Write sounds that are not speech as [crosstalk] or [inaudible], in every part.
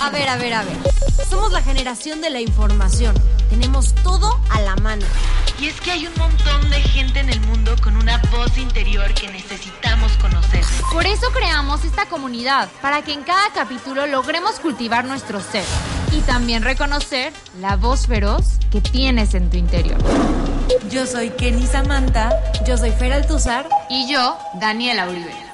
A ver, a ver, a ver. Somos la generación de la información. Tenemos todo a la mano. Y es que hay un montón de gente en el mundo con una voz interior que necesitamos conocer. Por eso creamos esta comunidad, para que en cada capítulo logremos cultivar nuestro ser y también reconocer la voz feroz que tienes en tu interior. Yo soy Kenny Samantha. Yo soy Fer Altuzar. Y yo, Daniela Uribe.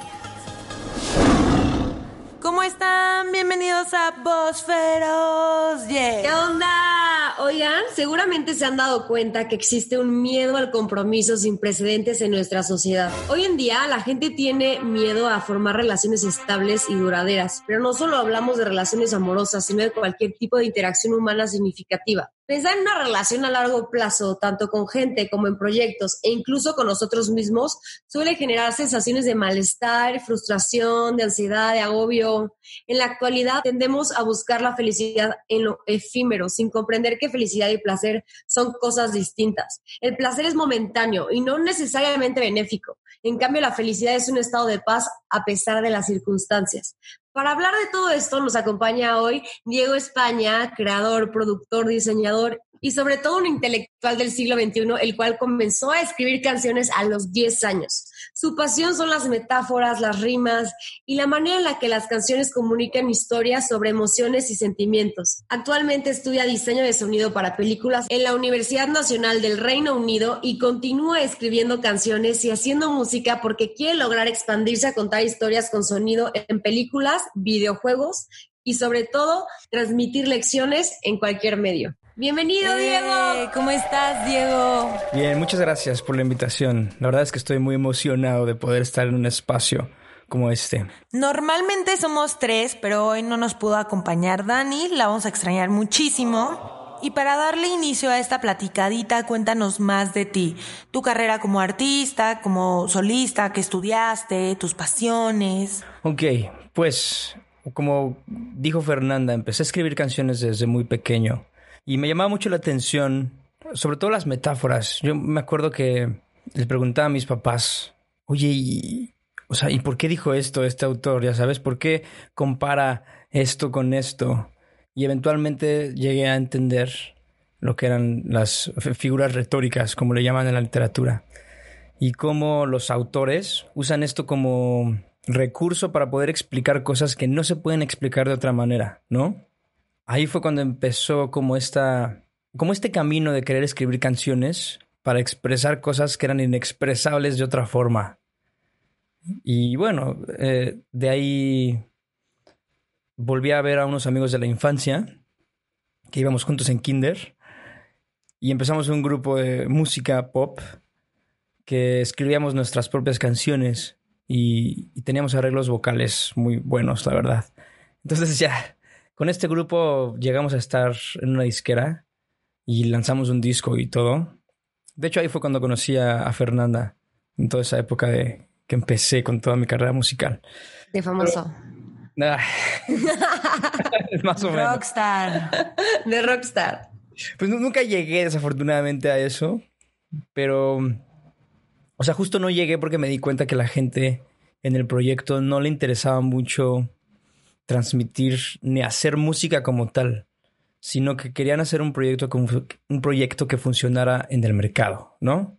¿Cómo están? Bienvenidos a Voz Feroz. ¿Qué onda? Oigan, seguramente se han dado cuenta que existe un miedo al compromiso sin precedentes en nuestra sociedad. Hoy en día la gente tiene miedo a formar relaciones estables y duraderas, pero no solo hablamos de relaciones amorosas, sino de cualquier tipo de interacción humana significativa. Pensar en una relación a largo plazo, tanto con gente como en proyectos e incluso con nosotros mismos, suele generar sensaciones de malestar, frustración, de ansiedad, de agobio. En la actualidad tendemos a buscar la felicidad en lo efímero, sin comprender que felicidad y placer son cosas distintas. El placer es momentáneo y no necesariamente benéfico. En cambio, la felicidad es un estado de paz a pesar de las circunstancias. Para hablar de todo esto nos acompaña hoy Diego España, creador, productor, diseñador y sobre todo un intelectual del siglo XXI, el cual comenzó a escribir canciones a los 10 años. Su pasión son las metáforas, las rimas y la manera en la que las canciones comunican historias sobre emociones y sentimientos. Actualmente estudia diseño de sonido para películas en la Universidad Nacional del Reino Unido y continúa escribiendo canciones y haciendo música porque quiere lograr expandirse a contar historias con sonido en películas, videojuegos y sobre todo transmitir lecciones en cualquier medio. Bienvenido, Eh, Diego. ¿Cómo estás, Diego? Bien, muchas gracias por la invitación. La verdad es que estoy muy emocionado de poder estar en un espacio como este. Normalmente somos tres, pero hoy no nos pudo acompañar Dani. La vamos a extrañar muchísimo. Y para darle inicio a esta platicadita, cuéntanos más de ti. Tu carrera como artista, como solista, que estudiaste, tus pasiones. Ok, pues como dijo Fernanda, empecé a escribir canciones desde muy pequeño y me llamaba mucho la atención, sobre todo las metáforas. Yo me acuerdo que les preguntaba a mis papás, oye, y, o sea, ¿y por qué dijo esto este autor? Ya sabes, ¿por qué compara esto con esto? Y eventualmente llegué a entender lo que eran las figuras retóricas, como le llaman en la literatura, y cómo los autores usan esto como recurso para poder explicar cosas que no se pueden explicar de otra manera, ¿no? Ahí fue cuando empezó como esta como este camino de querer escribir canciones para expresar cosas que eran inexpresables de otra forma. Y bueno, eh, de ahí volví a ver a unos amigos de la infancia que íbamos juntos en kinder y empezamos un grupo de música pop que escribíamos nuestras propias canciones y, y, teníamos arreglos vocales muy buenos, la verdad. Entonces ya, con este grupo llegamos a estar en una disquera y lanzamos un disco y todo. De hecho, ahí fue cuando conocí a, a Fernanda, en toda esa época de que empecé con toda mi carrera musical. De famoso. Pero, [laughs] [laughs] más o menos. Rockstar. De rockstar. Pues nunca llegué desafortunadamente a eso, pero o sea, justo no llegué porque me di cuenta que la gente en el proyecto no le interesaba mucho transmitir ni hacer música como tal, sino que querían hacer un proyecto, un proyecto que funcionara en el mercado, ¿no?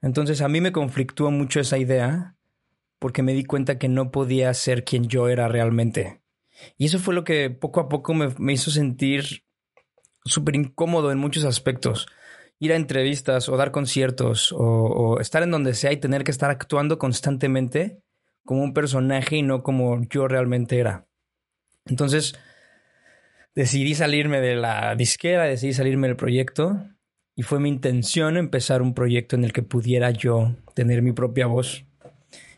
Entonces a mí me conflictúa mucho esa idea porque me di cuenta que no podía ser quien yo era realmente. Y eso fue lo que poco a poco me, me hizo sentir súper incómodo en muchos aspectos ir a entrevistas o dar conciertos o, estar en donde sea y tener que estar actuando constantemente como un personaje y no como yo realmente era. Entonces decidí salirme de la disquera, decidí salirme del proyecto y fue mi intención empezar un proyecto en el que pudiera yo tener mi propia voz.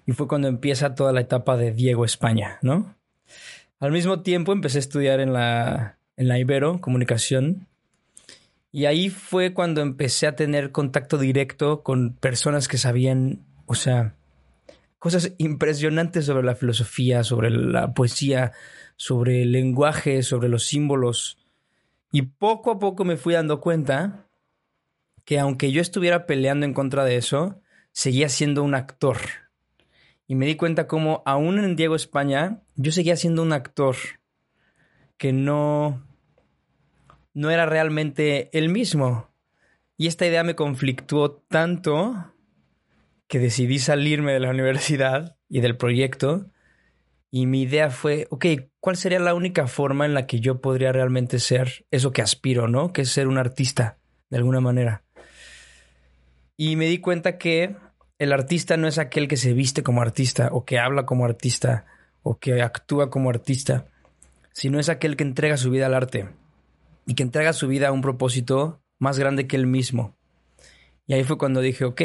Y fue cuando empieza toda la etapa de Diego España, ¿no? Al mismo tiempo empecé a estudiar en la, en la Ibero, comunicación, y ahí fue cuando empecé a tener contacto directo con personas que sabían, o sea, cosas impresionantes sobre la filosofía, sobre la poesía, sobre el lenguaje, sobre los símbolos. Y poco a poco me fui dando cuenta que aunque yo estuviera peleando en contra de eso, seguía siendo un actor. Y me di cuenta como aún en Diego España, yo seguía siendo un actor. que no, no era realmente el mismo. Y esta idea me conflictuó tanto que decidí salirme de la universidad y del proyecto. Y mi idea fue, ok, ¿cuál sería la única forma en la que yo podría realmente ser eso que aspiro, ¿no? Que es ser un artista, de alguna manera. Y me di cuenta que el artista no es aquel que se viste como artista o que habla como artista o que actúa como artista, sino es aquel que entrega su vida al arte y que entrega su vida a un propósito más grande que él mismo. Y ahí fue cuando dije, ok,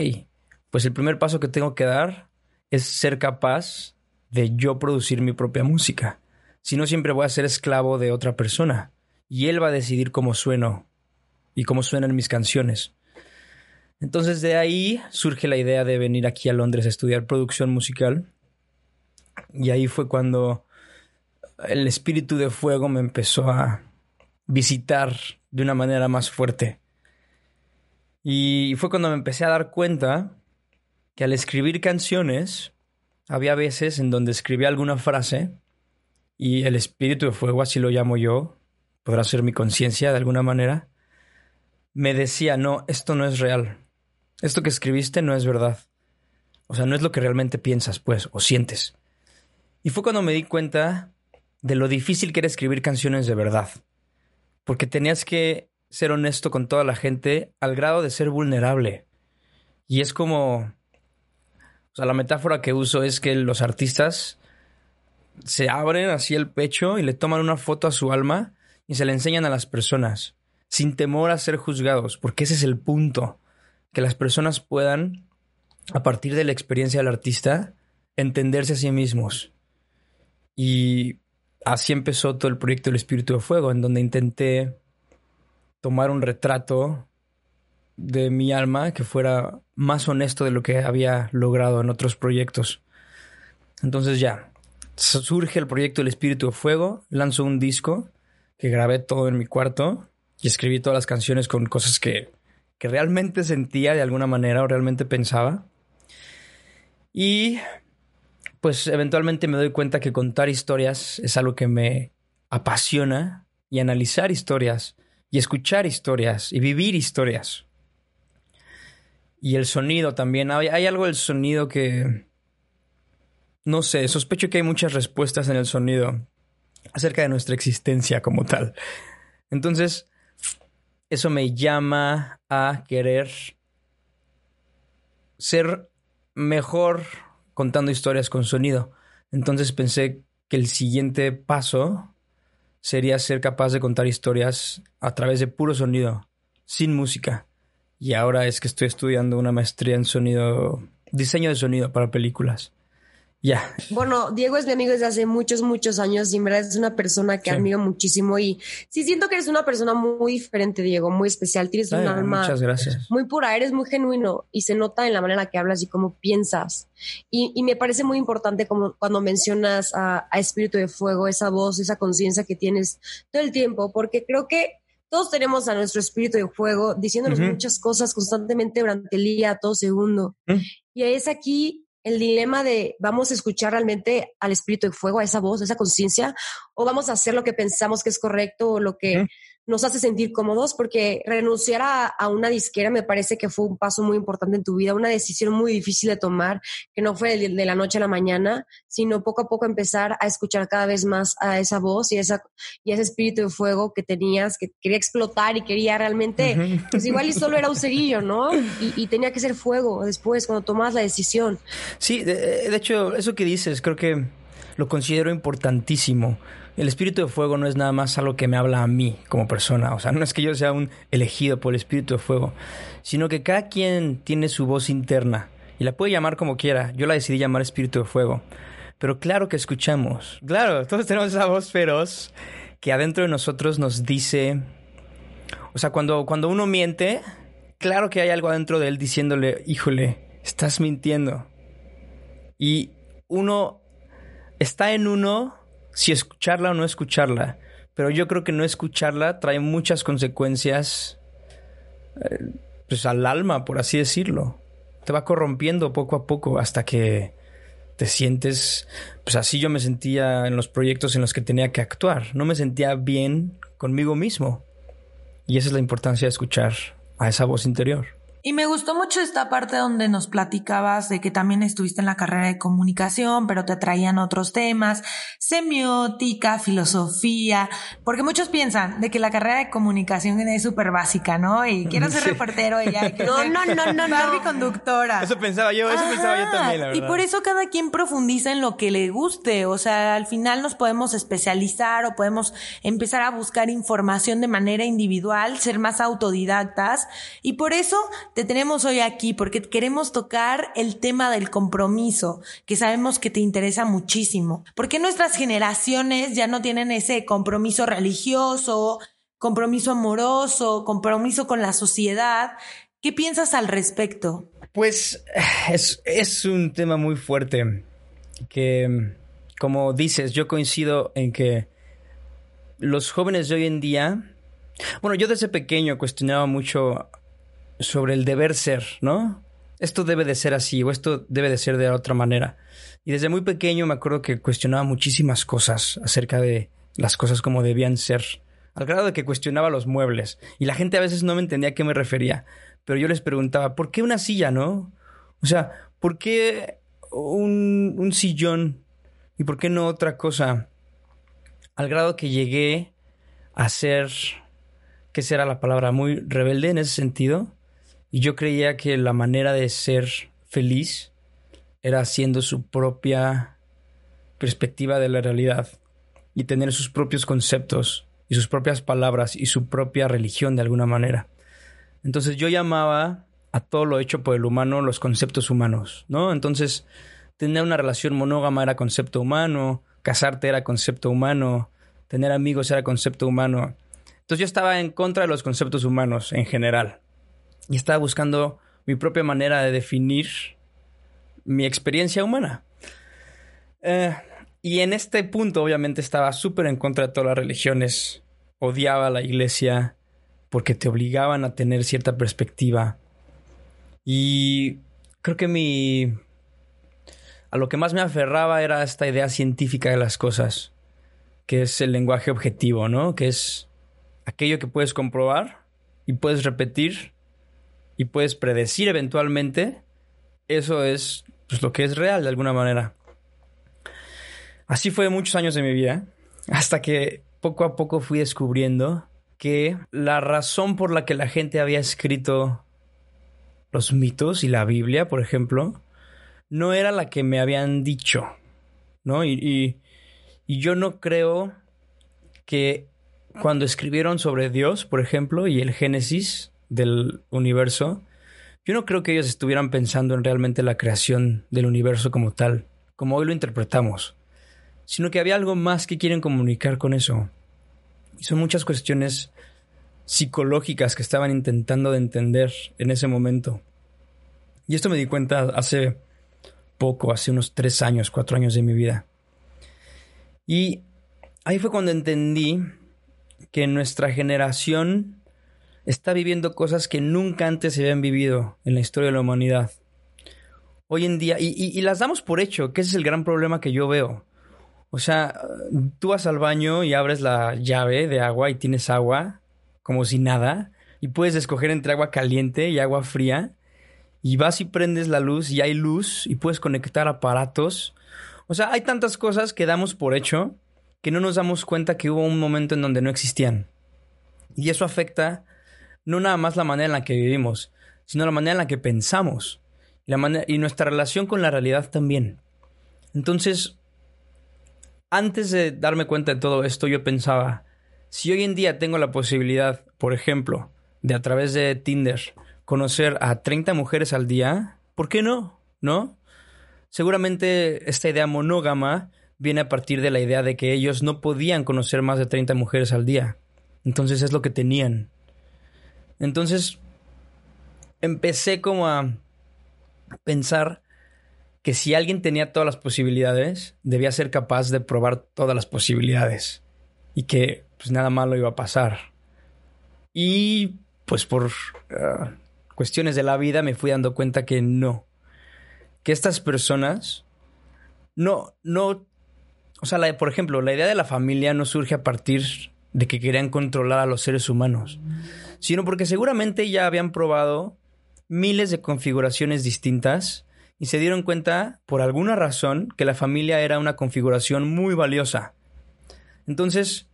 pues el primer paso que tengo que dar es ser capaz de yo producir mi propia música. Si no, siempre voy a ser esclavo de otra persona. Y él va a decidir cómo sueno y cómo suenan mis canciones. Entonces de ahí surge la idea de venir aquí a Londres a estudiar producción musical. Y ahí fue cuando el espíritu de fuego me empezó a visitar de una manera más fuerte. Y fue cuando me empecé a dar cuenta que al escribir canciones había veces en donde escribía alguna frase y el espíritu de fuego, así lo llamo yo, podrá ser mi conciencia de alguna manera, me decía, no, esto no es real. Esto que escribiste no es verdad. O sea, no es lo que realmente piensas, pues, o sientes. Y fue cuando me di cuenta de lo difícil que era escribir canciones de verdad. Porque tenías que ser honesto con toda la gente al grado de ser vulnerable. Y es como o sea, la metáfora que uso es que los artistas se abren así el pecho y le toman una foto a su alma y se le enseñan a las personas, sin temor a ser juzgados, porque ese es el punto, que las personas puedan, a partir de la experiencia del artista, entenderse a sí mismos. Y así empezó todo el proyecto del Espíritu de Fuego, en donde intenté tomar un retrato de mi alma que fuera más honesto de lo que había logrado en otros proyectos. Entonces ya, surge el proyecto El Espíritu de Fuego, lanzo un disco que grabé todo en mi cuarto y escribí todas las canciones con cosas que, que realmente sentía de alguna manera o realmente pensaba. Y pues eventualmente me doy cuenta que contar historias es algo que me apasiona y analizar historias y escuchar historias y vivir historias. Y el sonido también. Hay, algo del sonido que... No sé, sospecho que hay muchas respuestas en el sonido acerca de nuestra existencia como tal. Entonces, eso me llama a querer ser mejor contando historias con sonido. Entonces pensé que el siguiente paso sería ser capaz de contar historias a través de puro sonido, sin música. Y ahora es que estoy estudiando una maestría en sonido, diseño de sonido para películas. Ya. Bueno, Diego es mi amigo desde hace muchos, muchos años y en verdad es una persona que admiro muchísimo y sí siento que eres una persona muy diferente, Diego, muy especial. Tienes un alma muchas gracias. muy pura, eres muy genuino y se nota en la manera que hablas y cómo piensas. Y, y me parece muy importante como cuando mencionas a, a Espíritu de Fuego, esa voz, esa conciencia que tienes todo el tiempo, porque creo que todos tenemos a nuestro espíritu de fuego diciéndonos muchas cosas constantemente durante el día, todo segundo. Y es aquí el dilema de vamos a escuchar realmente al espíritu de fuego, a esa voz, a esa conciencia, o vamos a hacer lo que pensamos que es correcto o lo que nos hace sentir cómodos, porque renunciar a, una disquera me parece que fue un paso muy importante en tu vida, una decisión muy difícil de tomar, que no fue de, la noche a la mañana, sino poco a poco empezar a escuchar cada vez más a esa voz y, esa, y ese espíritu de fuego que tenías, que quería explotar y quería realmente, pues igual y solo era un cerillo, ¿no? Y, tenía que ser fuego después, cuando tomas la decisión. Sí, de hecho, eso que dices, creo que lo considero importantísimo el espíritu de fuego no es nada más algo que me habla a mí como persona. O sea, no es que yo sea un elegido por el espíritu de fuego, sino que cada quien tiene su voz interna y la puede llamar como quiera. Yo la decidí llamar espíritu de fuego. Pero claro que escuchamos. Claro, todos tenemos esa voz feroz que adentro de nosotros nos dice. O sea, cuando, cuando uno miente, claro que hay algo adentro de él diciéndole, híjole, estás mintiendo. Y uno está en uno si escucharla o no escucharla. Pero yo creo que no escucharla trae muchas consecuencias eh, pues al alma, por así decirlo. Te va corrompiendo poco a poco hasta que te sientes, pues así yo me sentía en los proyectos en los que tenía que actuar. No me sentía bien conmigo mismo. Y esa es la importancia de escuchar a esa voz interior. Y me gustó mucho esta parte donde nos platicabas de que también estuviste en la carrera de comunicación, pero te traían otros temas, semiótica, filosofía, porque muchos piensan de que la carrera de comunicación es súper básica, ¿no? Y quiero ser reportero y ya, no, no, no, no, no. conductora. Eso pensaba yo, eso pensaba yo también, la verdad. Y por eso cada quien profundiza en lo que le guste, o sea, al final nos podemos especializar o podemos empezar a buscar información de manera individual, ser más autodidactas y por eso te tenemos hoy aquí porque queremos tocar el tema del compromiso, que sabemos que te interesa muchísimo. Porque nuestras generaciones ya no tienen ese compromiso religioso, compromiso amoroso, compromiso con la sociedad? ¿Qué piensas al respecto? Pues es, es un tema muy fuerte que, como dices, yo coincido en que los jóvenes de hoy en día, bueno, yo desde pequeño cuestionaba mucho sobre el deber ser, ¿no? Esto debe de ser así o esto debe de ser de otra manera. Y desde muy pequeño me acuerdo que cuestionaba muchísimas cosas acerca de las cosas como debían ser, al grado de que cuestionaba los muebles. Y la gente a veces no me entendía a qué me refería, pero yo les preguntaba, ¿por qué una silla, no? O sea, ¿por qué un, sillón y por qué no otra cosa? Al grado que llegué a ser, ¿qué será la palabra? Muy rebelde en ese sentido y yo creía que la manera de ser feliz era haciendo su propia perspectiva de la realidad y tener sus propios conceptos y sus propias palabras y su propia religión de alguna manera. Entonces yo llamaba a todo lo hecho por el humano los conceptos humanos, ¿no? Entonces tener una relación monógama era concepto humano, casarte era concepto humano, tener amigos era concepto humano. Entonces yo estaba en contra de los conceptos humanos en general y estaba buscando mi propia manera de definir mi experiencia humana. Eh, y en este punto obviamente estaba súper en contra de todas las religiones, odiaba a la iglesia porque te obligaban a tener cierta perspectiva. Y creo que mi... A lo que más me aferraba era esta idea científica de las cosas, que es el lenguaje objetivo, ¿no? Que es aquello que puedes comprobar y puedes repetir y puedes predecir eventualmente, eso es pues, lo que es real de alguna manera. Así fue muchos años de mi vida, hasta que poco a poco fui descubriendo que la razón por la que la gente había escrito los mitos y la Biblia, por ejemplo, no era la que me habían dicho, ¿no? Y, y, y yo no creo que cuando escribieron sobre Dios, por ejemplo, y el Génesis, del universo, yo no creo que ellos estuvieran pensando en realmente la creación del universo como tal, como hoy lo interpretamos, sino que había algo más que quieren comunicar con eso. Y son muchas cuestiones psicológicas que estaban intentando de entender en ese momento. Y esto me di cuenta hace poco, hace unos tres años, cuatro años de mi vida. Y ahí fue cuando entendí que nuestra generación está viviendo cosas que nunca antes se habían vivido en la historia de la humanidad. Hoy en día, y, las damos por hecho, que ese es el gran problema que yo veo. O sea, tú vas al baño y abres la llave de agua y tienes agua como si nada, y puedes escoger entre agua caliente y agua fría, y vas y prendes la luz y hay luz y puedes conectar aparatos. O sea, hay tantas cosas que damos por hecho que no nos damos cuenta que hubo un momento en donde no existían. Y eso afecta no nada más la manera en la que vivimos, sino la manera en la que pensamos y, y nuestra relación con la realidad también. Entonces, antes de darme cuenta de todo esto, yo pensaba, si hoy en día tengo la posibilidad, por ejemplo, de a través de Tinder conocer a 30 mujeres al día, ¿por qué no? ¿No? Seguramente esta idea monógama viene a partir de la idea de que ellos no podían conocer más de 30 mujeres al día. Entonces es lo que tenían. Entonces, empecé como a pensar que si alguien tenía todas las posibilidades, debía ser capaz de probar todas las posibilidades y que pues nada malo iba a pasar. Y pues por ah, cuestiones de la vida me fui dando cuenta que no, que estas personas no, no, o sea, la- por ejemplo, la idea de la familia no surge a partir de que querían controlar a los seres humanos, sino porque seguramente ya habían probado miles de configuraciones distintas y se dieron cuenta, por alguna razón, que la familia era una configuración muy valiosa. Entonces,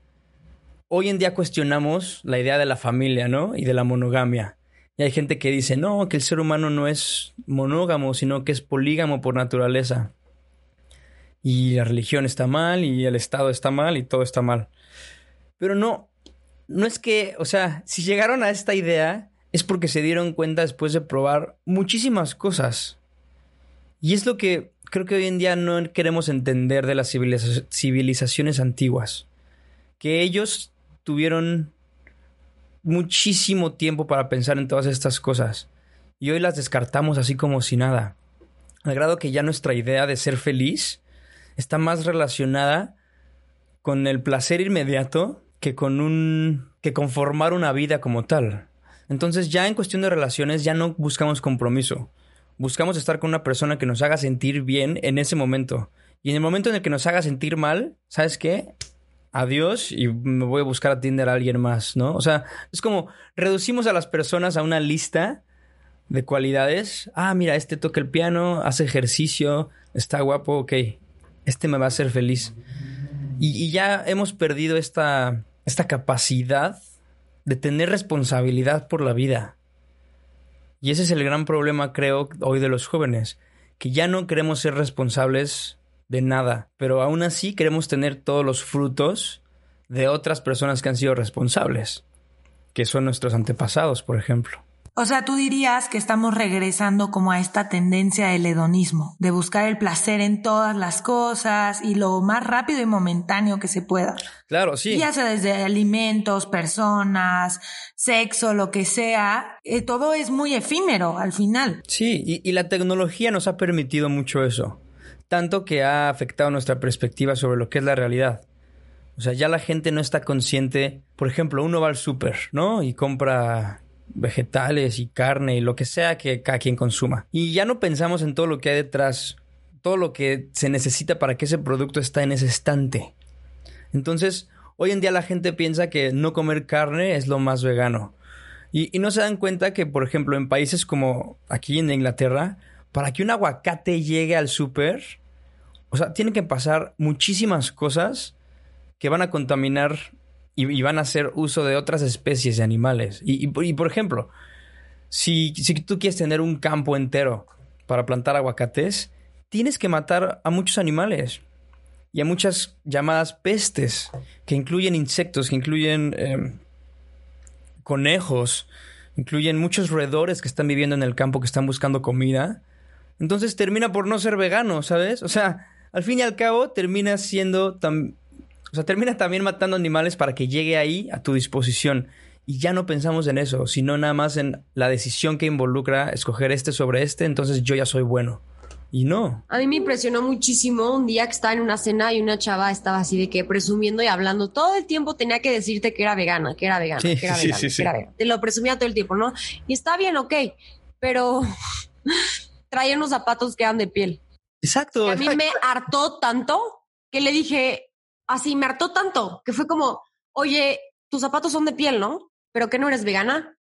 hoy en día cuestionamos la idea de la familia, ¿no? Y de la monogamia. Y hay gente que dice, no, que el ser humano no es monógamo, sino que es polígamo por naturaleza. Y la religión está mal, y el Estado está mal, y todo está mal. Pero no, no es que, o sea, si llegaron a esta idea es porque se dieron cuenta después de probar muchísimas cosas. Y es lo que creo que hoy en día no queremos entender de las civiliza- civilizaciones antiguas. Que ellos tuvieron muchísimo tiempo para pensar en todas estas cosas. Y hoy las descartamos así como si nada. Al grado que ya nuestra idea de ser feliz está más relacionada con el placer inmediato que con un. que conformar una vida como tal. Entonces, ya en cuestión de relaciones, ya no buscamos compromiso. Buscamos estar con una persona que nos haga sentir bien en ese momento. Y en el momento en el que nos haga sentir mal, ¿sabes qué? Adiós y me voy a buscar a Tinder a alguien más, ¿no? O sea, es como reducimos a las personas a una lista de cualidades. Ah, mira, este toca el piano, hace ejercicio, está guapo, ok. Este me va a hacer feliz. Y, y ya hemos perdido esta, esta capacidad de tener responsabilidad por la vida. Y ese es el gran problema, creo, hoy de los jóvenes, que ya no queremos ser responsables de nada, pero aún así queremos tener todos los frutos de otras personas que han sido responsables, que son nuestros antepasados, por ejemplo. O sea, tú dirías que estamos regresando como a esta tendencia del hedonismo, de buscar el placer en todas las cosas y lo más rápido y momentáneo que se pueda. Claro, sí. Ya sea desde alimentos, personas, sexo, lo que sea, eh, todo es muy efímero al final. Sí, y, y la tecnología nos ha permitido mucho eso, tanto que ha afectado nuestra perspectiva sobre lo que es la realidad. O sea, ya la gente no está consciente, por ejemplo, uno va al súper, ¿no? Y compra vegetales y carne y lo que sea que cada quien consuma. Y ya no pensamos en todo lo que hay detrás, todo lo que se necesita para que ese producto esté en ese estante. Entonces, hoy en día la gente piensa que no comer carne es lo más vegano. Y, y no se dan cuenta que, por ejemplo, en países como aquí en Inglaterra, para que un aguacate llegue al súper, o sea, tienen que pasar muchísimas cosas que van a contaminar y, van a hacer uso de otras especies de animales. Y, y, por ejemplo, si, si tú quieres tener un campo entero para plantar aguacates, tienes que matar a muchos animales y a muchas llamadas pestes, que incluyen insectos, que incluyen eh, conejos, incluyen muchos roedores que están viviendo en el campo, que están buscando comida. Entonces termina por no ser vegano, ¿sabes? O sea, al fin y al cabo termina siendo tan... O sea, termina también matando animales para que llegue ahí a tu disposición. Y ya no pensamos en eso, sino nada más en la decisión que involucra escoger este sobre este, entonces yo ya soy bueno. Y no. A mí me impresionó muchísimo un día que estaba en una cena y una chava estaba así de que presumiendo y hablando todo el tiempo tenía que decirte que era vegana, que era vegana, Sí, que era sí, vegana, sí, que era vegana. Te lo presumía todo el tiempo, ¿no? Y está bien, ok, pero [laughs] traía unos zapatos que eran de piel. Exacto. Y a mí me hartó tanto que le dije, así me hartó tanto, que fue como, oye, tus zapatos son de piel, ¿no? ¿Pero que no eres vegana?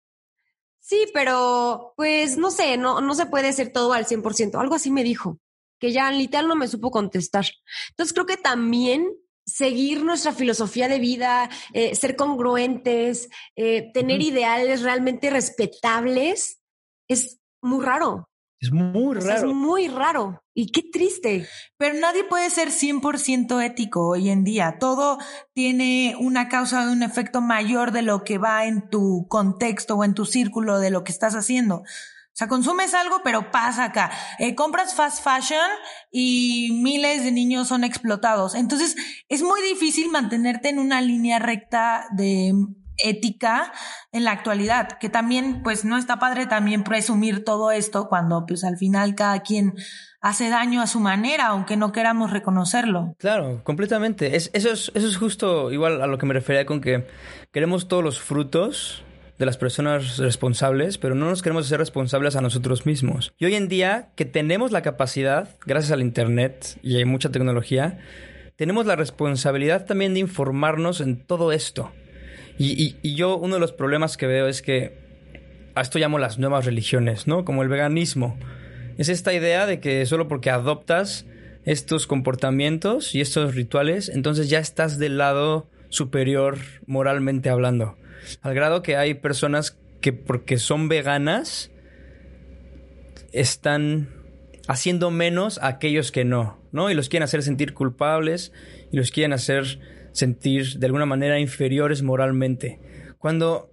Sí, pero pues no sé, no, no se puede ser todo al 100%. Algo así me dijo, que ya literal no me supo contestar. Entonces creo que también seguir nuestra filosofía de vida, eh, ser congruentes, eh, tener ideales realmente respetables, es muy raro. Es muy O sea, es raro. muy raro. Y qué triste. Pero nadie puede ser 100% ético hoy en día. Todo tiene una causa o un efecto mayor de lo que va en tu contexto o en tu círculo de lo que estás haciendo. O sea, consumes algo, pero pasa acá. Eh, compras fast fashion y miles de niños son explotados. Entonces, es muy difícil mantenerte en una línea recta de ética en la actualidad, que también, pues, no está padre también presumir todo esto cuando, pues, al final cada quien hace daño a su manera, aunque no queramos reconocerlo. Claro, completamente. Es, eso, es, eso es justo igual a lo que me refería con que queremos todos los frutos de las personas responsables, pero no nos queremos hacer responsables a nosotros mismos. Y hoy en día, que tenemos la capacidad, gracias al Internet y hay mucha tecnología, tenemos la responsabilidad también de informarnos en todo esto. Y, yo uno de los problemas que veo es que a esto llamo las nuevas religiones, ¿no? Como el veganismo. Es esta idea de que solo porque adoptas estos comportamientos y estos rituales, entonces ya estás del lado superior moralmente hablando. Al grado que hay personas que porque son veganas están haciendo menos a aquellos que no, ¿no? Y los quieren hacer sentir culpables y los quieren hacer sentir de alguna manera inferiores moralmente. Cuando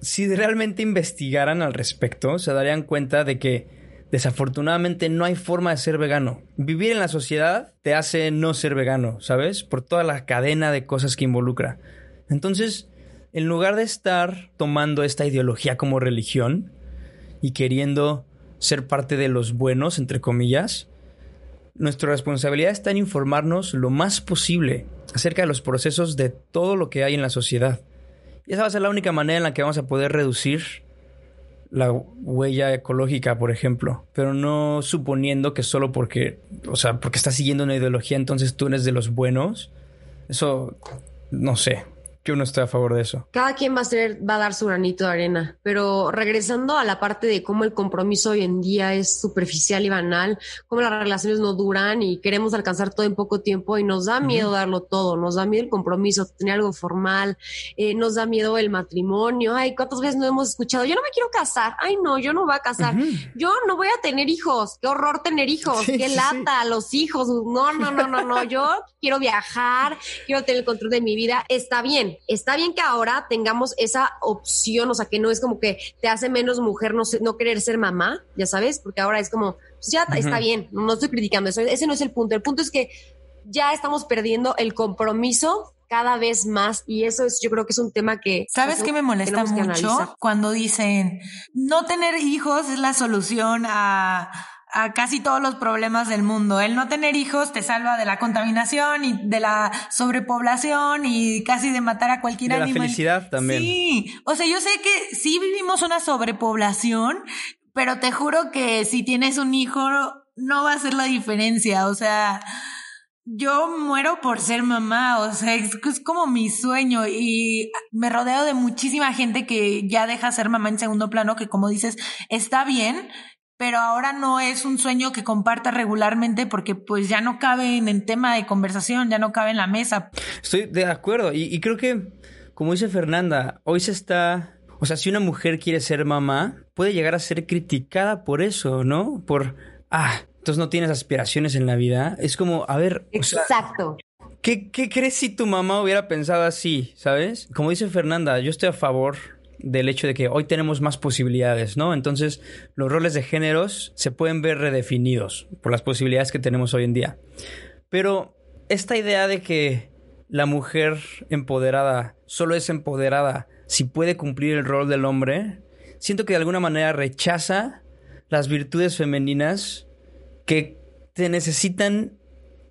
si realmente investigaran al respecto, se darían cuenta de que desafortunadamente no hay forma de ser vegano. Vivir en la sociedad te hace no ser vegano, ¿sabes? Por toda la cadena de cosas que involucra. Entonces, en lugar de estar tomando esta ideología como religión y queriendo ser parte de los buenos, entre comillas, nuestra responsabilidad está en informarnos lo más posible acerca de los procesos de todo lo que hay en la sociedad. Y esa va a ser la única manera en la que vamos a poder reducir la huella ecológica, por ejemplo, pero no suponiendo que solo porque, o sea, porque estás siguiendo una ideología, entonces tú eres de los buenos. Eso, no sé. Yo no estoy a favor de eso. Cada quien va a ser, va a dar su granito de arena, pero regresando a la parte de cómo el compromiso hoy en día es superficial y banal, cómo las relaciones no duran y queremos alcanzar todo en poco tiempo y nos da miedo darlo todo, nos da miedo el compromiso, tener algo formal, eh, nos da miedo el matrimonio. Ay, ¿cuántas veces no hemos escuchado? Yo no me quiero casar. Ay, no, yo no voy a casar. Yo no voy a tener hijos. Qué horror tener hijos. Qué lata, los hijos. No, no, no, no, no. Yo quiero viajar, quiero tener el control de mi vida. Está bien Está bien que ahora tengamos esa opción, o sea, que no es como que te hace menos mujer no, no querer ser mamá, ya sabes, porque ahora es como, pues ya está bien, no estoy criticando eso, ese no es el punto. El punto es que ya estamos perdiendo el compromiso cada vez más y eso es yo creo que es un tema que sabes pues, qué me molesta mucho cuando dicen no tener hijos es la solución a a casi todos los problemas del mundo. El no tener hijos te salva de la contaminación y de la sobrepoblación y casi de matar a cualquier de animal. La felicidad también. Sí, o sea, yo sé que sí vivimos una sobrepoblación, pero te juro que si tienes un hijo no va a ser la diferencia, o sea, yo muero por ser mamá, o sea, es, es, como mi sueño y me rodeo de muchísima gente que ya deja ser mamá en segundo plano, que como dices, está bien, pero ahora no es un sueño que comparta regularmente porque pues ya no cabe en el tema de conversación, ya no cabe en la mesa. Estoy de acuerdo y, y creo que, como dice Fernanda, hoy se está... O sea, si una mujer quiere ser mamá, puede llegar a ser criticada por eso, ¿no? Por, ah, entonces no tienes aspiraciones en la vida. Es como, a ver... Exacto. O sea, ¿qué, ¿Qué crees si tu mamá hubiera pensado así, sabes? Como dice Fernanda, yo estoy a favor del hecho de que hoy tenemos más posibilidades, ¿no? Entonces, los roles de géneros se pueden ver redefinidos por las posibilidades que tenemos hoy en día. Pero esta idea de que la mujer empoderada solo es empoderada si puede cumplir el rol del hombre, siento que de alguna manera rechaza las virtudes femeninas que te necesitan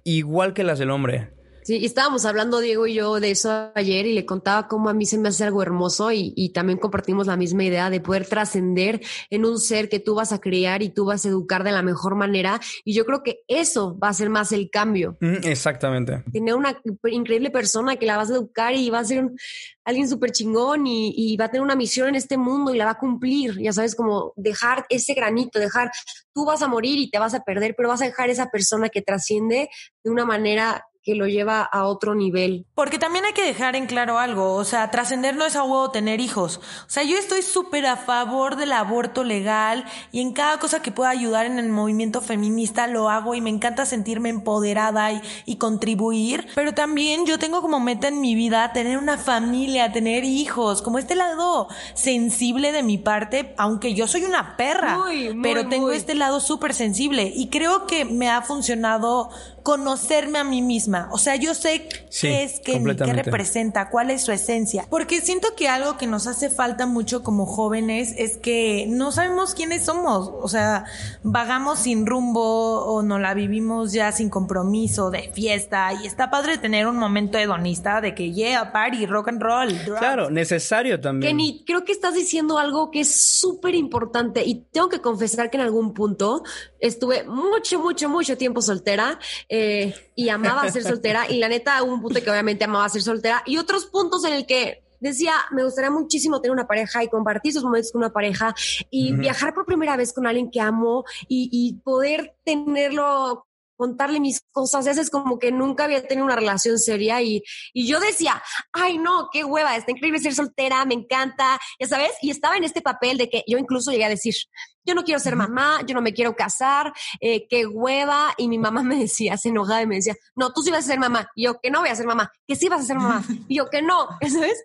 igual que las del hombre. Sí, y estábamos hablando Diego y yo de eso ayer y le contaba cómo a mí se me hace algo hermoso y, y también compartimos la misma idea de poder trascender en un ser que tú vas a criar y tú vas a educar de la mejor manera y yo creo que eso va a ser más el cambio. Mm, exactamente. Tener una increíble persona que la vas a educar y va a ser un, alguien súper chingón y, y, va a tener una misión en este mundo y la va a cumplir, ya sabes, como dejar ese granito, dejar, tú vas a morir y te vas a perder, pero vas a dejar esa persona que trasciende de una manera que lo lleva a otro nivel. Porque también hay que dejar en claro algo, o sea, trascender no es a huevo tener hijos. O sea, yo estoy súper a favor del aborto legal y en cada cosa que pueda ayudar en el movimiento feminista lo hago y me encanta sentirme empoderada y, y contribuir, pero también yo tengo como meta en mi vida tener una familia, tener hijos, como este lado sensible de mi parte, aunque yo soy una perra, muy, muy, pero tengo muy. este lado súper sensible y creo que me ha funcionado conocerme a mí misma. O sea, yo sé Sí, qué es Kenny, qué representa, cuál es su esencia. Porque siento que algo que nos hace falta mucho como jóvenes es que no sabemos quiénes somos. O sea, vagamos sin rumbo o no la vivimos ya sin compromiso de fiesta. Y está padre tener un momento hedonista de que yeah, party, rock and roll. drugs. Claro, necesario también. Kenny, creo que estás diciendo algo que es súper importante y tengo que confesar que en algún punto estuve mucho, mucho, mucho tiempo soltera eh, y amaba ser soltera y la neta hubo un punto que obviamente amaba ser soltera y otros puntos en el que decía, me gustaría muchísimo tener una pareja y compartir esos momentos con una pareja y viajar por primera vez con alguien que amo y, y poder tenerlo contarle mis cosas, ya es como que nunca había tenido una relación seria y, y yo decía, ay no, qué hueva, está increíble ser soltera, me encanta, ya sabes, y estaba en este papel de que yo incluso llegué a decir, yo no quiero ser mamá, yo no me quiero casar, eh, qué hueva, y mi mamá me decía, se enojaba y me decía, no, tú sí vas a ser mamá, y yo que no voy a ser mamá, que sí vas a ser mamá, y yo que no, [laughs] ¿sabes?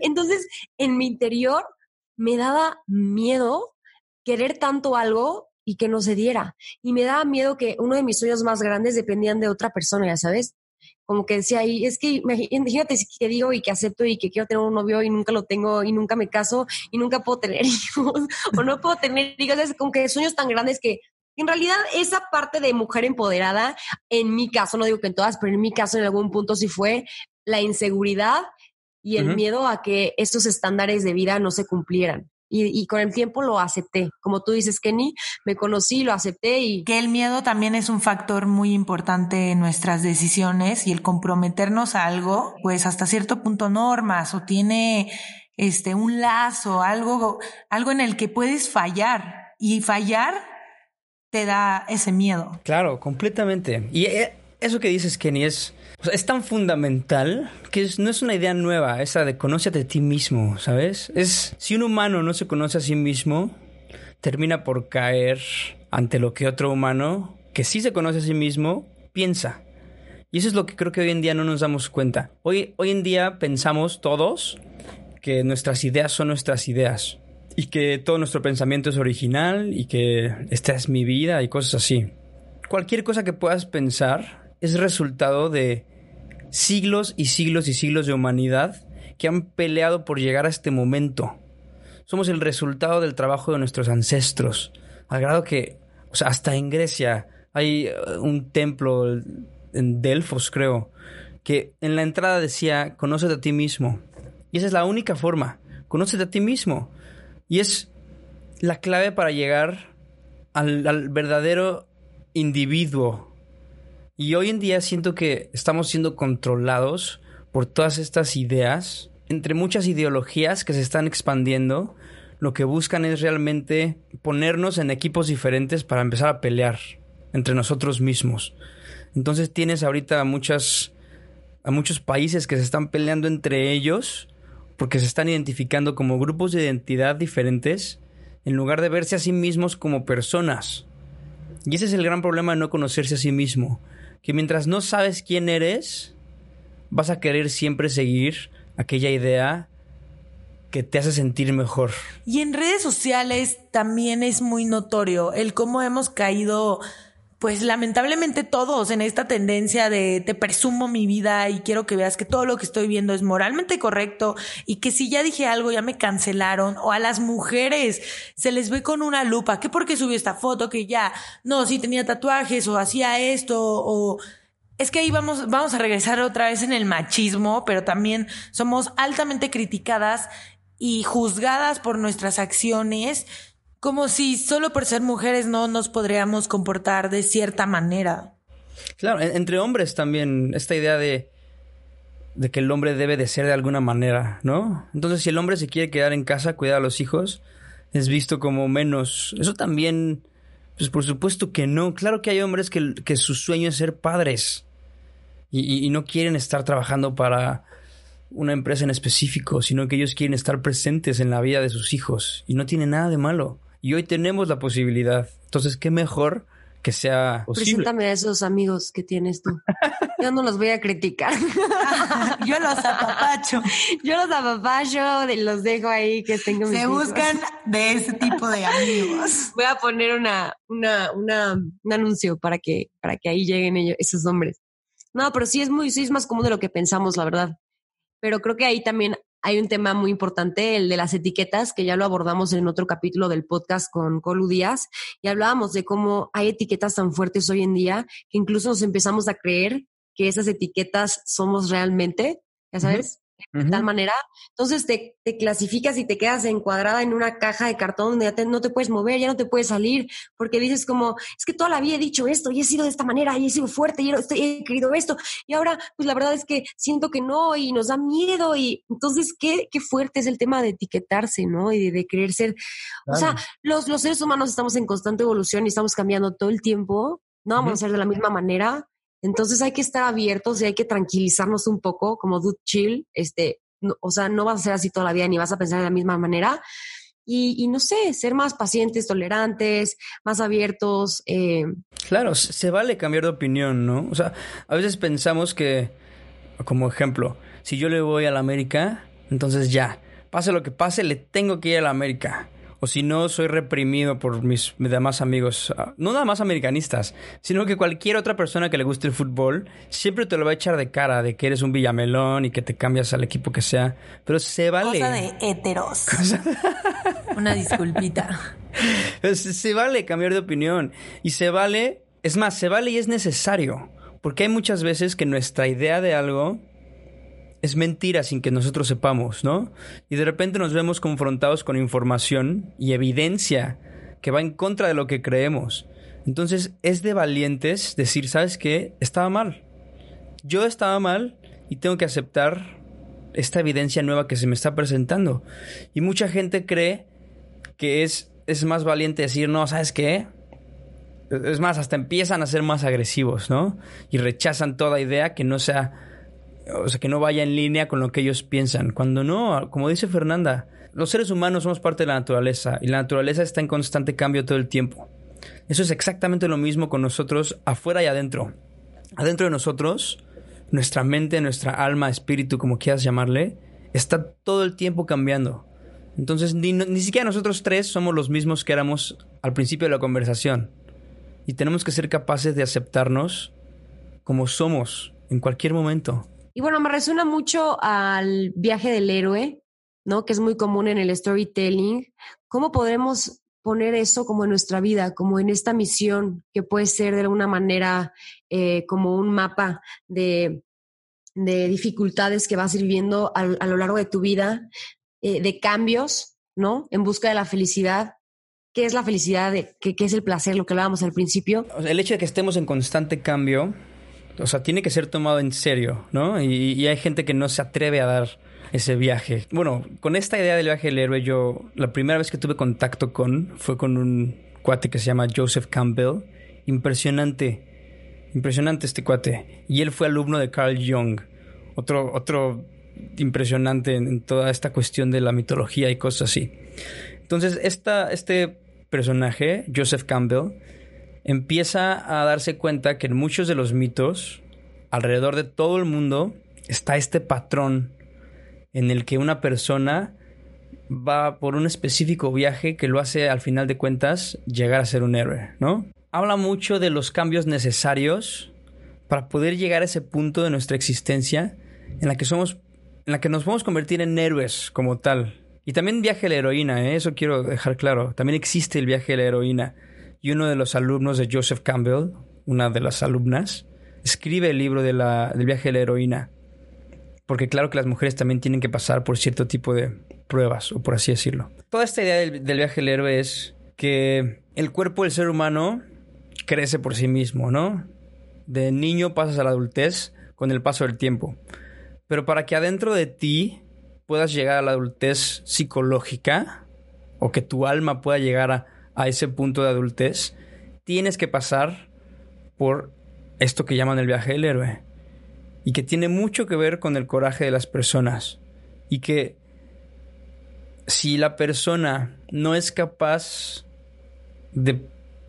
Entonces, en mi interior me daba miedo querer tanto algo y que no se diera. Y me daba miedo que uno de mis sueños más grandes dependían de otra persona, ya sabes. Como que decía, y es que imagínate si que digo y que acepto y que quiero tener un novio y nunca lo tengo y nunca me caso y nunca puedo tener [laughs] hijos o no puedo tener hijos. Es como que sueños tan grandes que en realidad esa parte de mujer empoderada, en mi caso, no digo que en todas, pero en mi caso en algún punto sí fue la inseguridad y el miedo a que estos estándares de vida no se cumplieran. Y, y con el tiempo lo acepté. Como tú dices, Kenny, me conocí, lo acepté y Que el miedo también es un factor muy importante en nuestras decisiones y el comprometernos a algo, pues hasta cierto punto normas o tiene este un lazo, algo, algo en el que puedes fallar y fallar te da ese miedo. Claro, completamente. Y eh, eso que dices, Kenny, es, es tan fundamental que no es una idea nueva, esa de conócete a ti mismo, ¿sabes? Es, si un humano no se conoce a sí mismo, termina por caer ante lo que otro humano, que sí se conoce a sí mismo, piensa. Y eso es lo que creo que hoy en día no nos damos cuenta. Hoy, hoy en día pensamos todos que nuestras ideas son nuestras ideas. Y que todo nuestro pensamiento es original y que esta es mi vida y cosas así. Cualquier cosa que puedas pensar es resultado de siglos y siglos y siglos de humanidad que han peleado por llegar a este momento. Somos el resultado del trabajo de nuestros ancestros. Al grado que, o sea, hasta en Grecia hay eh, un templo en Delfos, creo, que en la entrada decía, conócete a ti mismo. Y esa es la única forma, conócete a ti mismo. Y es la clave para llegar al, al verdadero individuo. Y hoy en día siento que estamos siendo controlados por todas estas ideas, entre muchas ideologías que se están expandiendo, lo que buscan es realmente ponernos en equipos diferentes para empezar a pelear entre nosotros mismos. Entonces tienes ahorita a muchas a muchos países que se están peleando entre ellos porque se están identificando como grupos de identidad diferentes en lugar de verse a sí mismos como personas. Y ese es el gran problema de no conocerse a sí mismo, que mientras no sabes quién eres, vas a querer siempre seguir aquella idea que te hace sentir mejor. Y en redes sociales también es muy notorio el cómo hemos caído, pues lamentablemente todos en esta tendencia de te presumo mi vida y quiero que veas que todo lo que estoy viendo es moralmente correcto y que si ya dije algo ya me cancelaron o a las mujeres se les ve con una lupa, que porque subió esta foto que ya, no, si tenía tatuajes o hacía esto o es que ahí vamos, vamos a regresar otra vez en el machismo, pero también somos altamente criticadas y juzgadas por nuestras acciones, como si solo por ser mujeres no nos podríamos comportar de cierta manera. Claro, en- entre hombres también, esta idea de, de que el hombre debe de ser de alguna manera, ¿no? Entonces, si el hombre se quiere quedar en casa, cuidar a los hijos, es visto como menos. Eso también, pues por supuesto que no. Claro que hay hombres que, que su sueño es ser padres y, y- y no quieren estar trabajando para una empresa en específico, sino que ellos quieren estar presentes en la vida de sus hijos y no tiene nada de malo. Y hoy tenemos la posibilidad. Entonces, qué mejor que sea posible. preséntame a esos amigos que tienes tú. [laughs] Yo no los voy a criticar. [laughs] Yo los apapacho. Yo los apapacho, de- los dejo ahí que tengo mis Se hijos. buscan de ese tipo de amigos. [laughs] Voy a poner una, una, una, un anuncio para que, para que ahí lleguen ellos, esos hombres. No, pero sí es muy, sí es más común de lo que pensamos, la verdad. Pero creo que ahí también hay un tema muy importante, el de las etiquetas, que ya lo abordamos en otro capítulo del podcast con Colu Díaz, y hablábamos de cómo hay etiquetas tan fuertes hoy en día que incluso nos empezamos a creer que esas etiquetas somos realmente, ya sabes, de tal manera. Entonces te, te, clasificas y te quedas encuadrada en una caja de cartón donde ya te, no te puedes mover, ya no te puedes salir, porque dices como, es que toda la vida he dicho esto y he sido de esta manera y he sido fuerte y he, he querido esto. Y ahora, pues la verdad es que siento que no y nos da miedo. Y entonces, qué, qué fuerte es el tema de etiquetarse, ¿no? Y de, de querer ser. O sea, los, los seres humanos estamos en constante evolución y estamos cambiando todo el tiempo. No vamos a ser de la misma manera entonces hay que estar abiertos y hay que tranquilizarnos un poco, como dude chill, este, o sea, no vas a ser así toda la vida ni vas a pensar de la misma manera. Y, y no sé, ser más pacientes, tolerantes, más abiertos. Eh. Claro, se vale cambiar de opinión, ¿no? O sea, a veces pensamos que, como ejemplo, si yo le voy a la América, entonces ya, pase lo que pase, le tengo que ir a la América o si no soy reprimido por mis demás amigos, ah, no nada más americanistas, sino que cualquier otra persona que le guste el fútbol siempre te lo va a echar de cara de que eres un villamelón y que te cambias al equipo que sea, pero se vale. Cosa de heteros. Una disculpita. [laughs] Se vale cambiar de opinión y se vale, es más, se vale y es necesario, porque hay muchas veces que nuestra idea de algo es mentira sin que nosotros sepamos, ¿no? Y de repente nos vemos confrontados con información y evidencia que va en contra de lo que creemos. Entonces es de valientes decir, ¿sabes qué? Estaba mal. Yo estaba mal y tengo que aceptar esta evidencia nueva que se me está presentando. Y mucha gente cree que es, es más valiente decir, no, ¿sabes qué? Es más, hasta empiezan a ser más agresivos, ¿no? Y rechazan toda idea que no sea o sea, que no vaya en línea con lo que ellos piensan. Cuando no, como dice Fernanda, los seres humanos somos parte de la naturaleza y la naturaleza está en constante cambio todo el tiempo. Eso es exactamente lo mismo con nosotros afuera y adentro. Adentro de nosotros, nuestra mente, nuestra alma, espíritu, como quieras llamarle, está todo el tiempo cambiando. Entonces, ni, ni siquiera nosotros tres somos los mismos que éramos al principio de la conversación. Y tenemos que ser capaces de aceptarnos como somos en cualquier momento. Y bueno, me resuena mucho al viaje del héroe, ¿no? Que es muy común en el storytelling. ¿Cómo podemos poner eso como en nuestra vida, como en esta misión que puede ser de alguna manera eh, como un mapa de, de, dificultades que vas viviendo a, a lo largo de tu vida, eh, de cambios, ¿no? En busca de la felicidad. ¿Qué es la felicidad? ¿Qué, ¿Qué, es el placer? Lo que hablábamos al principio. el hecho de que estemos en constante cambio o sea, tiene que ser tomado en serio, ¿no? Y, hay gente que no se atreve a dar ese viaje. Bueno, con esta idea del viaje del héroe, yo la primera vez que tuve contacto con fue con un cuate que se llama Joseph Campbell. Impresionante, impresionante este cuate. Y él fue alumno de Carl Jung, otro, otro impresionante en, toda esta cuestión de la mitología y cosas así. Entonces, esta, este personaje, Joseph Campbell, empieza a darse cuenta que en muchos de los mitos, alrededor de todo el mundo, está este patrón en el que una persona va por un específico viaje que lo hace al final de cuentas llegar a ser un héroe, ¿no? Habla mucho de los cambios necesarios para poder llegar a ese punto de nuestra existencia en la que somos en la que nos podemos convertir en héroes como tal. Y también viaje la heroína, ¿eh? eso quiero dejar claro. También existe el viaje a la heroína y uno de los alumnos de Joseph Campbell, una de las alumnas, escribe el libro del viaje de la heroína. Porque claro que las mujeres también tienen que pasar por cierto tipo de pruebas, o por así decirlo. Toda esta idea del, del viaje del héroe es que el cuerpo del ser humano crece por sí mismo, ¿no? De niño pasas a la adultez con el paso del tiempo. Pero para que adentro de ti puedas llegar a la adultez psicológica, o que tu alma pueda llegar a a ese punto de adultez, tienes que pasar por esto que llaman el viaje del héroe. Y que tiene mucho que ver con el coraje de las personas. Y que si la persona no es capaz de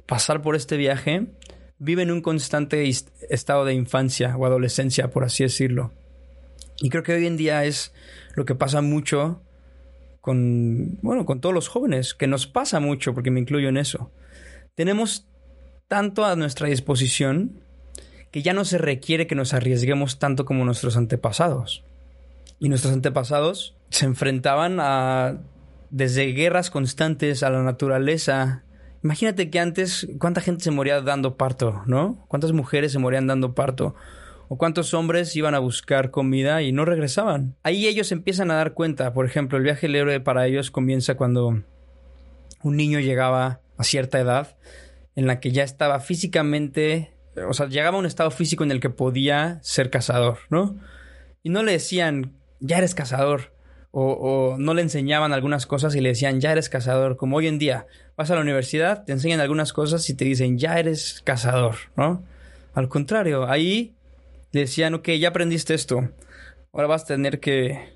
pasar por este viaje, vive en un constante estado de infancia o adolescencia, por así decirlo. Y creo que hoy en día es lo que pasa mucho con, bueno, con todos los jóvenes, que nos pasa mucho, porque me incluyo en eso. Tenemos tanto a nuestra disposición que ya no se requiere que nos arriesguemos tanto como nuestros antepasados. Y nuestros antepasados se enfrentaban a desde guerras constantes a la naturaleza. Imagínate que antes cuánta gente se moría dando parto, ¿no? ¿Cuántas mujeres se morían dando parto? ¿O cuántos hombres iban a buscar comida y no regresaban? Ahí ellos empiezan a dar cuenta. Por ejemplo, el viaje del héroe para ellos comienza cuando un niño llegaba a cierta edad en la que ya estaba físicamente, o sea, llegaba a un estado físico en el que podía ser cazador, ¿no? Y no le decían, ya eres cazador, o, no le enseñaban algunas cosas y le decían, ya eres cazador, como hoy en día, vas a la universidad, te enseñan algunas cosas y te dicen, ya eres cazador, ¿no? Al contrario, ahí decían, ok, ya aprendiste esto, ahora vas a tener que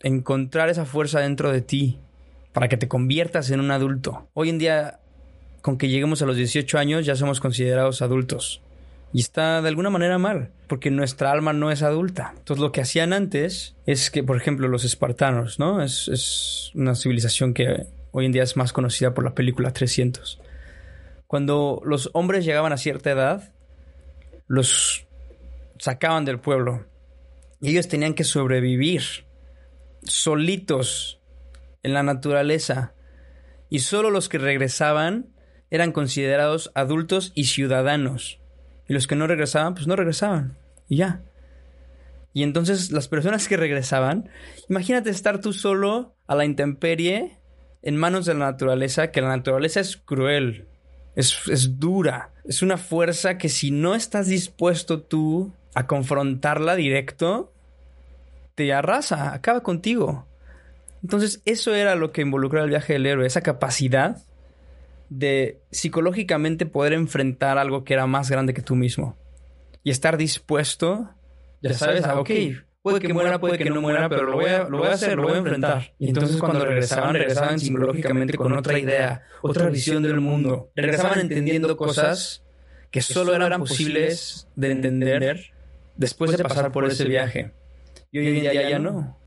encontrar esa fuerza dentro de ti para que te conviertas en un adulto. Hoy en día, con que lleguemos a los 18 años, ya somos considerados adultos. Y está de alguna manera mal, porque nuestra alma no es adulta. Entonces lo que hacían antes es que, por ejemplo, los espartanos, ¿no? Es, es una civilización que hoy en día es más conocida por la película 300. Cuando los hombres llegaban a cierta edad, los sacaban del pueblo. Y ellos tenían que sobrevivir solitos en la naturaleza. Y solo los que regresaban eran considerados adultos y ciudadanos. Y los que no regresaban, pues no regresaban. Y ya. Y entonces las personas que regresaban, imagínate estar tú solo a la intemperie en manos de la naturaleza, que la naturaleza es cruel, es, es, dura, es una fuerza que si no estás dispuesto tú a confrontarla directo, te arrasa, acaba contigo. Entonces eso era lo que involucraba el viaje del héroe, esa capacidad de psicológicamente poder enfrentar algo que era más grande que tú mismo. Y estar dispuesto, ya, sabes, a, ok, puede que muera, puede que no muera, pero lo voy a, lo voy a hacer, lo voy a enfrentar. Y entonces cuando regresaban, regresaban psicológicamente con otra idea, otra visión del mundo. Regresaban entendiendo cosas que solo eran posibles de entender después de pasar por ese viaje. Y hoy en día ya no.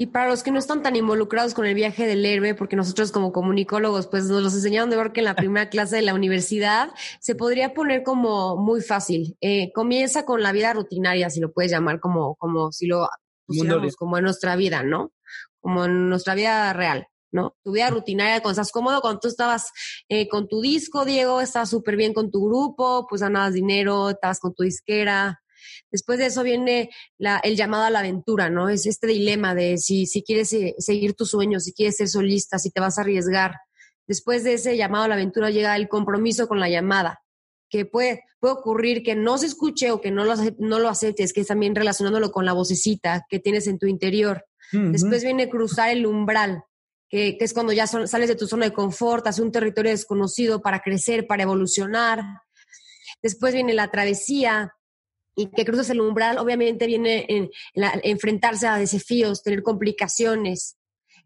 Y para los que no están tan involucrados con el viaje del héroe, porque nosotros como comunicólogos, pues nos los enseñaron de ver que en la primera [laughs] clase de la universidad se podría poner como muy fácil. Eh, comienza con la vida rutinaria, si lo puedes llamar como, como si lo pusiéramos como en nuestra vida, ¿no? Como en nuestra vida real. ¿No? Tu vida rutinaria, cuando estás cómodo, cuando tú estabas eh, con tu disco, Diego, estabas súper bien con tu grupo, pues ganabas dinero, estabas con tu disquera, Después de eso viene el llamado a la aventura, ¿no? Es este dilema de si, si quieres eh, seguir tus sueños, si quieres ser solista, si te vas a arriesgar. Después de ese llamado a la aventura llega el compromiso con la llamada, que puede, puede ocurrir que no se escuche o que no lo, no lo aceptes, que es también relacionándolo con la vocecita que tienes en tu interior. Después viene cruzar el umbral, que, es cuando ya sales de tu zona de confort, hacia un territorio desconocido para crecer, para evolucionar. Después viene la travesía, y que cruzas el umbral, obviamente viene en, enfrentarse a desafíos, tener complicaciones,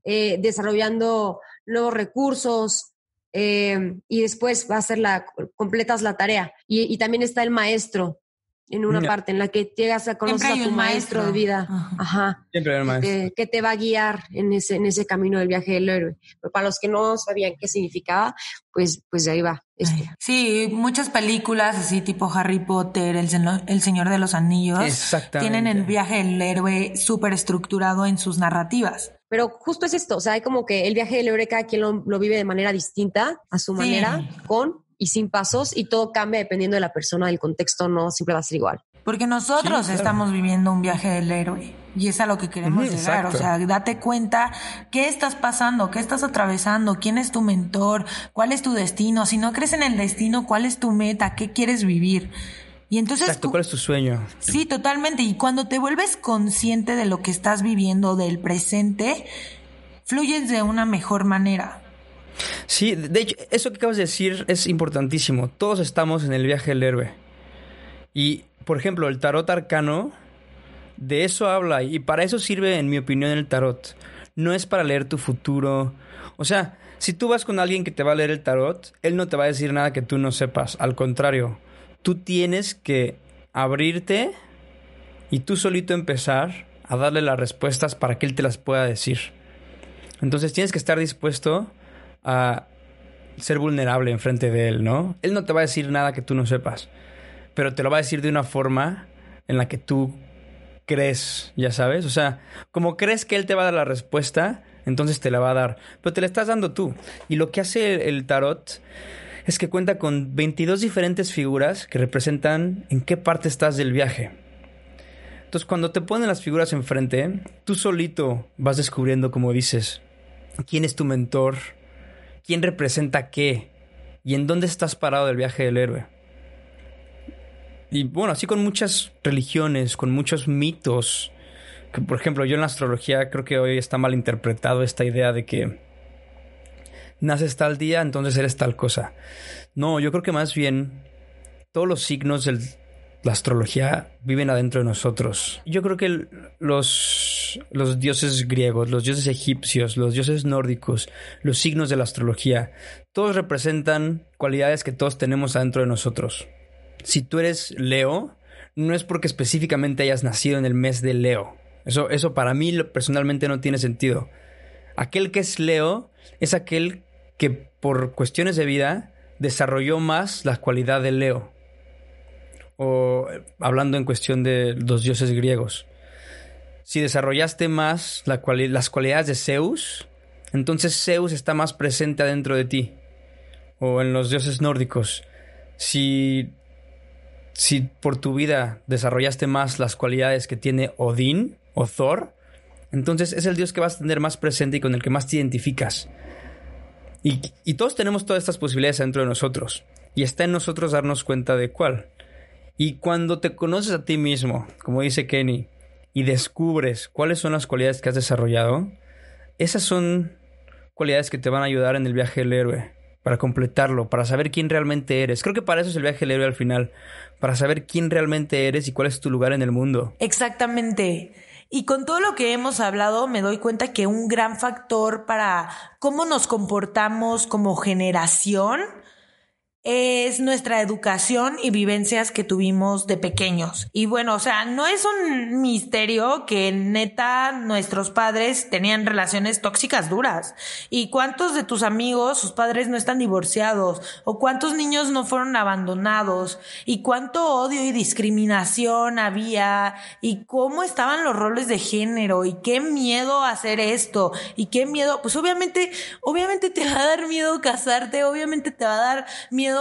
eh, desarrollando nuevos recursos, eh, y después va a ser la, completas la tarea. y, también está el maestro, en una parte en la que llegas a conocer a tu maestro, de vida. Ajá. Siempre hay maestro. Que, te va a guiar en ese, en ese camino del viaje del héroe. Pero para los que no sabían qué significaba, pues, pues ahí va. Este. Sí, muchas películas así tipo Harry Potter, El, el Señor de los Anillos, tienen el viaje del héroe súper estructurado en sus narrativas. Pero justo es esto, o sea, hay como que el viaje del héroe cada quien lo, vive de manera distinta, a su manera, con y sin pasos y todo cambia dependiendo de la persona, del contexto, no siempre va a ser igual. Porque nosotros estamos viviendo un viaje del héroe y es a lo que queremos llegar. O sea, date cuenta qué estás pasando, qué estás atravesando, quién es tu mentor, cuál es tu destino. Si no crees en el destino, cuál es tu meta, qué quieres vivir. Y entonces. Exacto, ¿cuál es tu sueño? Sí, totalmente. Y cuando te vuelves consciente de lo que estás viviendo, del presente, fluyes de una mejor manera. Sí, de hecho, eso que acabas de decir es importantísimo. Todos estamos en el viaje del héroe. Y, por ejemplo, el tarot arcano, de eso habla. Y para eso sirve, en mi opinión, el tarot. No es para leer tu futuro. O sea, si tú vas con alguien que te va a leer el tarot, él no te va a decir nada que tú no sepas. Al contrario, tú tienes que abrirte y tú solito empezar a darle las respuestas para que él te las pueda decir. Entonces tienes que estar dispuesto a ser vulnerable enfrente de él, ¿no? Él no te va a decir nada que tú no sepas. pero te lo va a decir de una forma en la que tú crees, ya sabes. O sea, como crees que él te va a dar la respuesta, entonces te la va a dar. Pero te la estás dando tú. Y lo que hace el tarot es que cuenta con 22 diferentes figuras que representan en qué parte estás del viaje. Entonces, cuando te ponen las figuras enfrente, tú solito vas descubriendo, como dices, quién es tu mentor, quién representa qué y en dónde estás parado del viaje del héroe. Y bueno, así con muchas religiones, con muchos mitos. Que, por ejemplo, yo en la astrología creo que hoy está mal interpretado esta idea de que naces tal día, entonces eres tal cosa. No, yo creo que más bien todos los signos de la astrología viven adentro de nosotros. Yo creo que los, los dioses griegos, los dioses egipcios, los dioses nórdicos, los signos de la astrología, todos representan cualidades que todos tenemos adentro de nosotros si tú eres Leo, no es porque específicamente hayas nacido en el mes de Leo. Eso, eso para mí personalmente no tiene sentido. Aquel que es Leo es aquel que por cuestiones de vida desarrolló más la cualidad de Leo. O hablando en cuestión de los dioses griegos. Si desarrollaste más las cualidades de Zeus, entonces Zeus está más presente adentro de ti. O en los dioses nórdicos. Si si por tu vida desarrollaste más las cualidades que tiene Odín o Thor, entonces es el dios que vas a tener más presente y con el que más te identificas. Y, y, todos tenemos todas estas posibilidades dentro de nosotros. Y está en nosotros darnos cuenta de cuál. Y cuando te conoces a ti mismo, como dice Kenny, y descubres cuáles son las cualidades que has desarrollado, esas son cualidades que te van a ayudar en el viaje del héroe para completarlo, para saber quién realmente eres. Creo que para eso es el viaje del héroe al final, para saber quién realmente eres y cuál es tu lugar en el mundo. Exactamente. Y con todo lo que hemos hablado, me doy cuenta que un gran factor para cómo nos comportamos como generación es nuestra educación y vivencias que tuvimos de pequeños. Y bueno, o sea, no es un misterio que neta nuestros padres tenían relaciones tóxicas duras. ¿Y cuántos de tus amigos, sus padres no están divorciados? ¿O cuántos niños no fueron abandonados? ¿Y cuánto odio y discriminación había? ¿Y cómo estaban los roles de género? ¿Y qué miedo hacer esto? ¿Y qué miedo? Pues obviamente, obviamente te va a dar miedo casarte, obviamente te va a dar miedo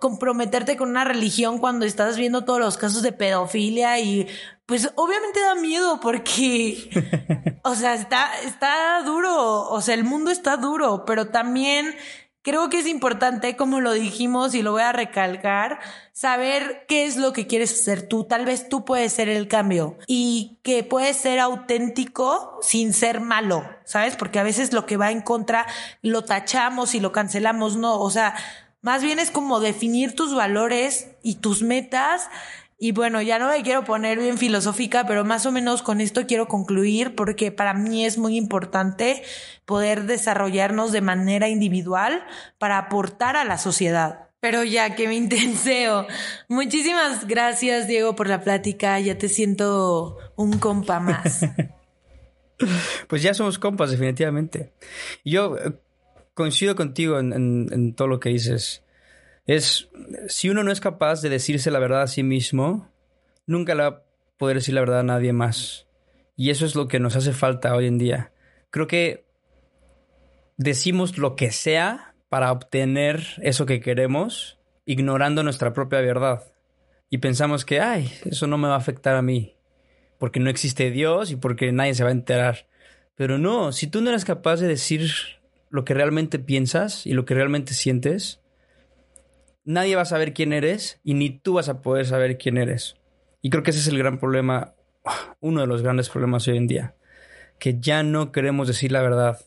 comprometerte con una religión cuando estás viendo todos los casos de pedofilia y pues obviamente da miedo porque, [laughs] o sea, está, está duro, o sea, el mundo está duro, pero también creo que es importante, como lo dijimos y lo voy a recalcar, saber qué es lo que quieres hacer tú. Tal vez tú puedes ser el cambio y que puedes ser auténtico sin ser malo, ¿sabes? Porque a veces lo que va en contra lo tachamos y lo cancelamos, no, o sea, más bien es como definir tus valores y tus metas. Y bueno, ya no me quiero poner bien filosófica, pero más o menos con esto quiero concluir porque para mí es muy importante poder desarrollarnos de manera individual para aportar a la sociedad. Pero ya que me [laughs] intenseo. Muchísimas gracias, Diego, por la plática. Ya te siento un compa más. [laughs] pues ya somos compas, definitivamente. Yo coincido contigo en, todo lo que dices. Es, si uno no es capaz de decirse la verdad a sí mismo, nunca le va a poder decir la verdad a nadie más. Y eso es lo que nos hace falta hoy en día. Creo que decimos lo que sea para obtener eso que queremos, ignorando nuestra propia verdad. Y pensamos que, ay, eso no me va a afectar a mí, porque no existe Dios y porque nadie se va a enterar. Pero no, si tú no eres capaz de decir lo que realmente piensas y lo que realmente sientes, nadie va a saber quién eres y ni tú vas a poder saber quién eres. Y creo que ese es el gran problema, uno de los grandes problemas hoy en día, que ya no queremos decir la verdad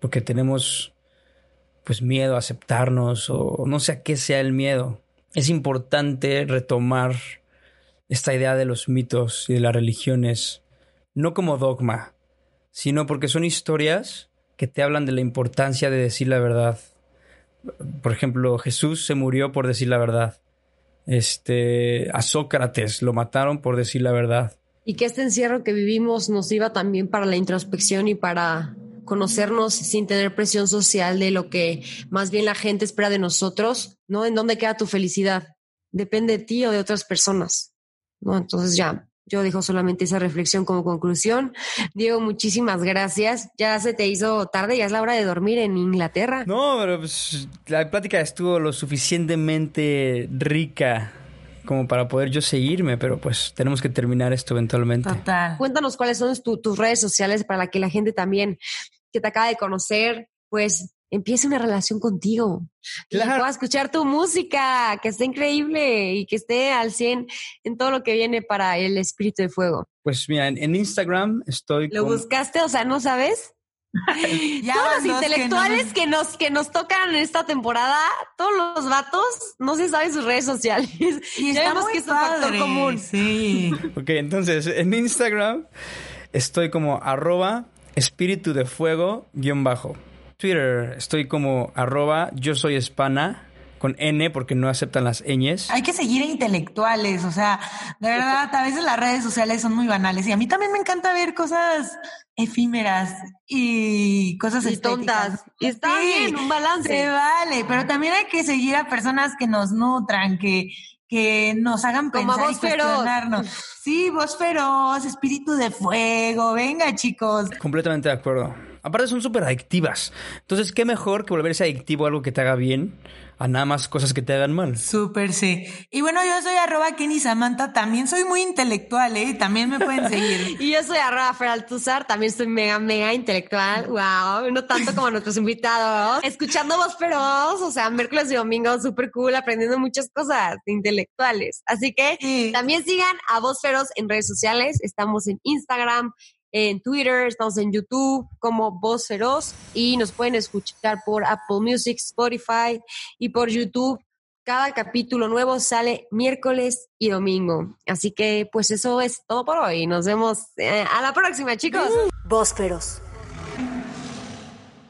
porque tenemos pues miedo a aceptarnos o no sé a qué sea el miedo. Es importante retomar esta idea de los mitos y de las religiones, no como dogma, sino porque son historias que te hablan de la importancia de decir la verdad. Por ejemplo, Jesús se murió por decir la verdad. Este, a Sócrates lo mataron por decir la verdad. Y que este encierro que vivimos nos iba también para la introspección y para conocernos sin tener presión social de lo que más bien la gente espera de nosotros, ¿no? ¿En dónde queda tu felicidad? depende de ti o de otras personas. ¿no? Entonces ya, yo dejo solamente esa reflexión como conclusión. Diego, muchísimas gracias. Ya se te hizo tarde, ya es la hora de dormir en Inglaterra. No, pero pues, la plática estuvo lo suficientemente rica como para poder yo seguirme, pero pues tenemos que terminar esto eventualmente. Total. Cuéntanos cuáles son tu- tus redes sociales para que la gente también que te acaba de conocer, pues empiece una relación contigo. Que Claro. pueda escuchar tu música, que esté increíble y que esté al 100 en todo lo que viene para el espíritu de fuego. Pues mira, en, en Instagram estoy ¿Lo con- buscaste? O sea, ¿no sabes? [laughs] Ya todos los que intelectuales no- que, nos, que nos tocan en esta temporada, todos los vatos, no se saben sus redes sociales. Y ya vemos que es un factor común. Sí. Ok, entonces en Instagram estoy como arroba espíritu de fuego guion bajo. Twitter estoy como arroba yo soy hispana con N porque no aceptan las ñes. Hay que seguir a intelectuales, o sea, de verdad, a veces las redes sociales son muy banales y a mí también me encanta ver cosas efímeras y cosas Y estéticas. tontas. Y está Sí, bien, un balance. Se vale, pero también hay que seguir a personas que nos nutran, que, que nos hagan Como pensar y Feroz. cuestionarnos. Sí, voz feroz, espíritu de fuego, venga chicos. Completamente de acuerdo. Aparte son súper adictivas. Entonces, ¿qué mejor que volverse adictivo a algo que te haga bien a nada más cosas que te hagan mal? Súper sí. Y bueno, yo soy arroba Kenny Samantha, también soy muy intelectual, ¿eh? También me pueden seguir. [laughs] Y yo soy arroba Feraltuzar, también soy mega, mega intelectual. Wow, no tanto como nuestros invitados. Escuchando voz feroz, o sea, miércoles y domingo, súper cool, aprendiendo muchas cosas intelectuales. Así que Sí. también sigan a Voz Feroz en redes sociales. Estamos en Instagram, en Twitter, estamos en YouTube como Voz Feroz y nos pueden escuchar por Apple Music, Spotify y por YouTube. Cada capítulo nuevo sale miércoles y domingo. Así que pues eso es todo por hoy. Nos vemos eh, a la próxima, chicos. Voz Feroz.